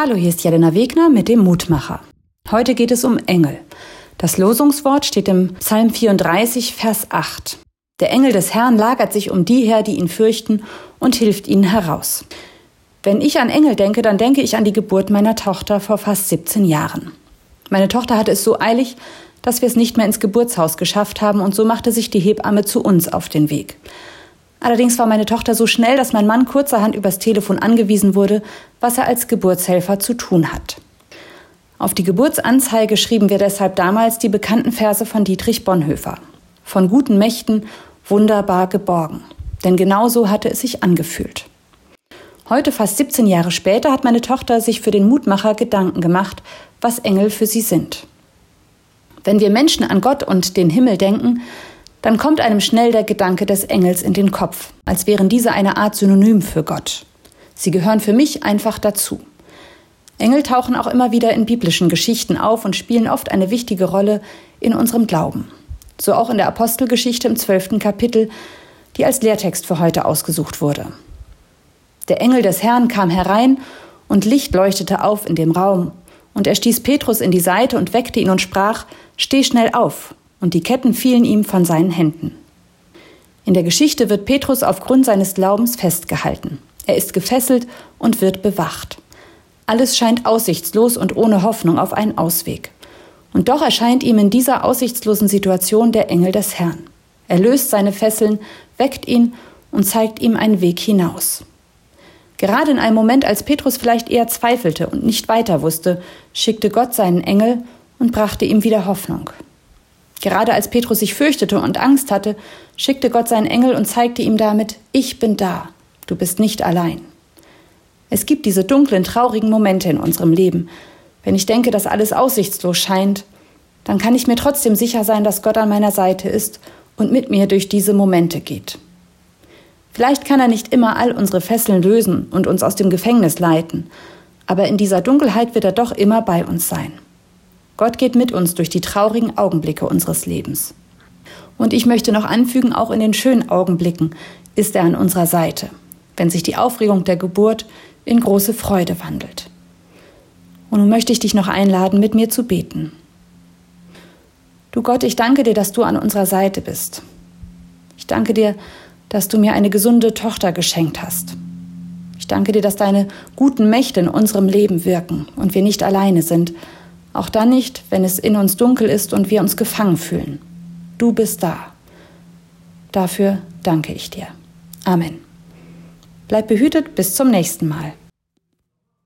Hallo, hier ist Jelena Wegner mit dem Mutmacher. Heute geht es um Engel. Das Losungswort steht im Psalm 34, Vers 8. Der Engel des Herrn lagert sich um die her, die ihn fürchten, und hilft ihnen heraus. Wenn ich an Engel denke, dann denke ich an die Geburt meiner Tochter vor fast 17 Jahren. Meine Tochter hatte es so eilig, dass wir es nicht mehr ins Geburtshaus geschafft haben, und so machte sich die Hebamme zu uns auf den Weg. Allerdings war meine Tochter so schnell, dass mein Mann kurzerhand übers Telefon angewiesen wurde, was er als Geburtshelfer zu tun hat. Auf die Geburtsanzeige schrieben wir deshalb damals die bekannten Verse von Dietrich Bonhoeffer. Von guten Mächten wunderbar geborgen. Denn genau so hatte es sich angefühlt. Heute, fast 17 Jahre später, hat meine Tochter sich für den Mutmacher Gedanken gemacht, was Engel für sie sind. Wenn wir Menschen an Gott und den Himmel denken, dann kommt einem schnell der Gedanke des Engels in den Kopf, als wären diese eine Art Synonym für Gott. Sie gehören für mich einfach dazu. Engel tauchen auch immer wieder in biblischen Geschichten auf und spielen oft eine wichtige Rolle in unserem Glauben. So auch in der Apostelgeschichte im zwölften Kapitel, die als Lehrtext für heute ausgesucht wurde. Der Engel des Herrn kam herein und Licht leuchtete auf in dem Raum. Und er stieß Petrus in die Seite und weckte ihn und sprach, Steh schnell auf und die Ketten fielen ihm von seinen Händen. In der Geschichte wird Petrus aufgrund seines Glaubens festgehalten. Er ist gefesselt und wird bewacht. Alles scheint aussichtslos und ohne Hoffnung auf einen Ausweg. Und doch erscheint ihm in dieser aussichtslosen Situation der Engel des Herrn. Er löst seine Fesseln, weckt ihn und zeigt ihm einen Weg hinaus. Gerade in einem Moment, als Petrus vielleicht eher zweifelte und nicht weiter wusste, schickte Gott seinen Engel und brachte ihm wieder Hoffnung. Gerade als Petrus sich fürchtete und Angst hatte, schickte Gott seinen Engel und zeigte ihm damit, ich bin da, du bist nicht allein. Es gibt diese dunklen, traurigen Momente in unserem Leben. Wenn ich denke, dass alles aussichtslos scheint, dann kann ich mir trotzdem sicher sein, dass Gott an meiner Seite ist und mit mir durch diese Momente geht. Vielleicht kann er nicht immer all unsere Fesseln lösen und uns aus dem Gefängnis leiten, aber in dieser Dunkelheit wird er doch immer bei uns sein. Gott geht mit uns durch die traurigen Augenblicke unseres Lebens. Und ich möchte noch anfügen, auch in den schönen Augenblicken ist er an unserer Seite, wenn sich die Aufregung der Geburt in große Freude wandelt. Und nun möchte ich dich noch einladen, mit mir zu beten. Du Gott, ich danke dir, dass du an unserer Seite bist. Ich danke dir, dass du mir eine gesunde Tochter geschenkt hast. Ich danke dir, dass deine guten Mächte in unserem Leben wirken und wir nicht alleine sind, auch dann nicht, wenn es in uns dunkel ist und wir uns gefangen fühlen. Du bist da. Dafür danke ich dir. Amen. Bleib behütet bis zum nächsten Mal.